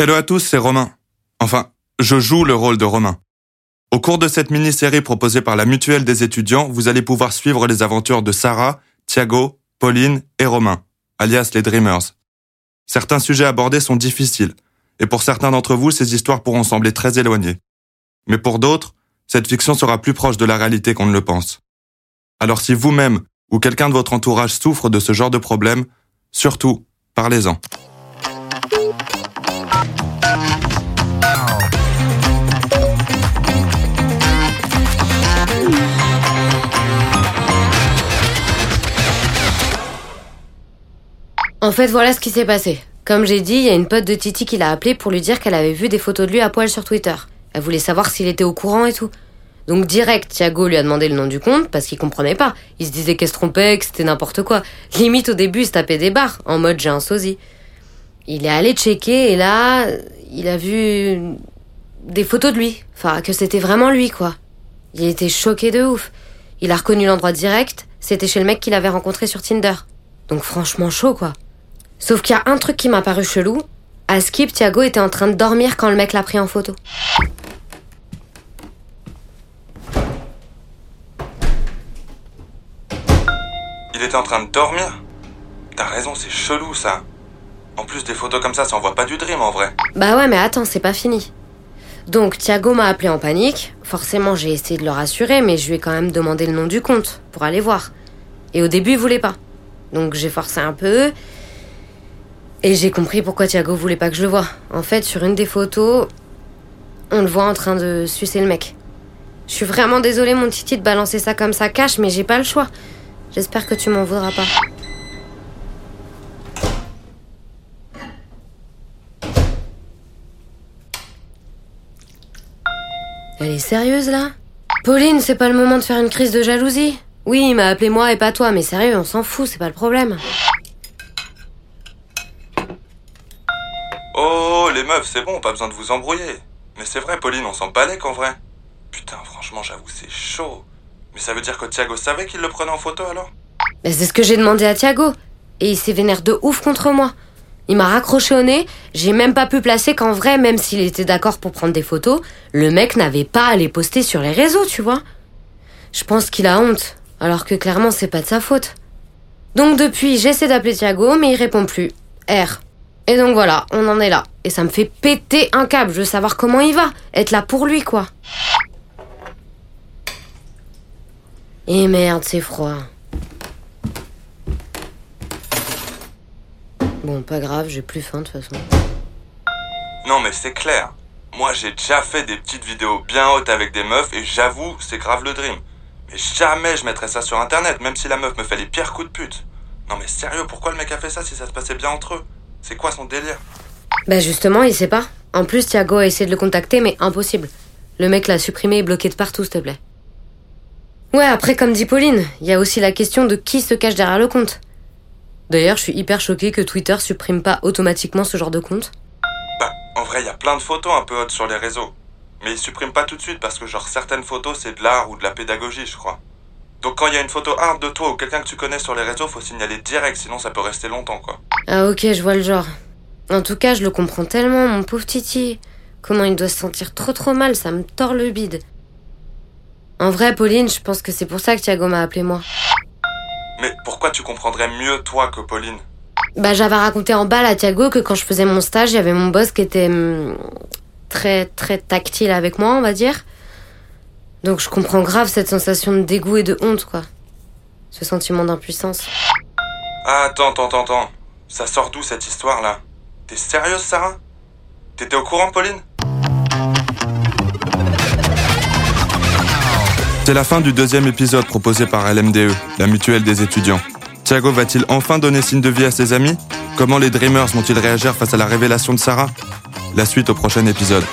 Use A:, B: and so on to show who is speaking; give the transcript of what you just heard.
A: Hello à tous, c'est Romain. Enfin, je joue le rôle de Romain. Au cours de cette mini-série proposée par la Mutuelle des étudiants, vous allez pouvoir suivre les aventures de Sarah, Thiago, Pauline et Romain, alias les Dreamers. Certains sujets abordés sont difficiles, et pour certains d'entre vous, ces histoires pourront sembler très éloignées. Mais pour d'autres, cette fiction sera plus proche de la réalité qu'on ne le pense. Alors si vous-même ou quelqu'un de votre entourage souffre de ce genre de problème, surtout, parlez-en.
B: En fait, voilà ce qui s'est passé. Comme j'ai dit, il y a une pote de Titi qui l'a appelé pour lui dire qu'elle avait vu des photos de lui à poil sur Twitter. Elle voulait savoir s'il était au courant et tout. Donc direct, Thiago lui a demandé le nom du compte parce qu'il comprenait pas. Il se disait qu'elle se trompait, que c'était n'importe quoi. Limite au début, il se tapait des barres, en mode j'ai un sosie. Il est allé checker et là, il a vu des photos de lui. Enfin, que c'était vraiment lui, quoi. Il était choqué de ouf. Il a reconnu l'endroit direct, c'était chez le mec qu'il avait rencontré sur Tinder. Donc franchement chaud, quoi. Sauf qu'il y a un truc qui m'a paru chelou. À Skip, Thiago était en train de dormir quand le mec l'a pris en photo.
A: Il était en train de dormir T'as raison, c'est chelou ça. En plus, des photos comme ça, ça envoie pas du dream en vrai.
B: Bah ouais, mais attends, c'est pas fini. Donc Thiago m'a appelé en panique. Forcément, j'ai essayé de le rassurer, mais je lui ai quand même demandé le nom du compte pour aller voir. Et au début, il voulait pas. Donc j'ai forcé un peu. Et j'ai compris pourquoi Thiago voulait pas que je le voie. En fait, sur une des photos, on le voit en train de sucer le mec. Je suis vraiment désolée, mon titi, de balancer ça comme ça cache, mais j'ai pas le choix. J'espère que tu m'en voudras pas. Elle est sérieuse là? Pauline, c'est pas le moment de faire une crise de jalousie? Oui, il m'a appelé moi et pas toi, mais sérieux, on s'en fout, c'est pas le problème.
A: C'est bon, pas besoin de vous embrouiller. Mais c'est vrai, Pauline, on s'en balait qu'en vrai. Putain, franchement, j'avoue, c'est chaud. Mais ça veut dire que Thiago savait qu'il le prenait en photo alors?
B: Mais c'est ce que j'ai demandé à Thiago. Et il s'est vénère de ouf contre moi. Il m'a raccroché au nez, j'ai même pas pu placer qu'en vrai, même s'il était d'accord pour prendre des photos, le mec n'avait pas à les poster sur les réseaux, tu vois. Je pense qu'il a honte, alors que clairement c'est pas de sa faute. Donc depuis, j'essaie d'appeler Thiago, mais il répond plus. R. Et donc voilà, on en est là. Et ça me fait péter un câble, je veux savoir comment il va. Être là pour lui, quoi. Et merde, c'est froid. Bon, pas grave, j'ai plus faim de toute façon.
A: Non, mais c'est clair. Moi, j'ai déjà fait des petites vidéos bien hautes avec des meufs et j'avoue, c'est grave le dream. Mais jamais je mettrais ça sur internet, même si la meuf me fait les pires coups de pute. Non, mais sérieux, pourquoi le mec a fait ça si ça se passait bien entre eux? C'est quoi son délire?
B: Bah justement, il sait pas. En plus, Thiago a essayé de le contacter, mais impossible. Le mec l'a supprimé et bloqué de partout, s'il te plaît. Ouais, après, comme dit Pauline, il y a aussi la question de qui se cache derrière le compte. D'ailleurs, je suis hyper choquée que Twitter supprime pas automatiquement ce genre de compte.
A: Bah, en vrai, il y a plein de photos un peu hautes sur les réseaux. Mais ils suppriment pas tout de suite parce que, genre, certaines photos, c'est de l'art ou de la pédagogie, je crois. Donc, quand il y a une photo hard de toi ou quelqu'un que tu connais sur les réseaux, faut signaler direct, sinon ça peut rester longtemps, quoi.
B: Ah ok, je vois le genre. En tout cas, je le comprends tellement, mon pauvre Titi. Comment il doit se sentir trop trop mal, ça me tord le bide. En vrai, Pauline, je pense que c'est pour ça que Thiago m'a appelé moi.
A: Mais pourquoi tu comprendrais mieux toi que Pauline?
B: Bah, j'avais raconté en bas à Thiago que quand je faisais mon stage, il y avait mon boss qui était hum, très très tactile avec moi, on va dire. Donc je comprends grave cette sensation de dégoût et de honte, quoi. Ce sentiment d'impuissance.
A: Ah, attends, attends, attends, attends. Ça sort d'où cette histoire-là? T'es sérieuse, Sarah? T'étais au courant, Pauline? C'est la fin du deuxième épisode proposé par LMDE, la mutuelle des étudiants. Thiago va-t-il enfin donner signe de vie à ses amis? Comment les Dreamers vont-ils réagir face à la révélation de Sarah? La suite au prochain épisode.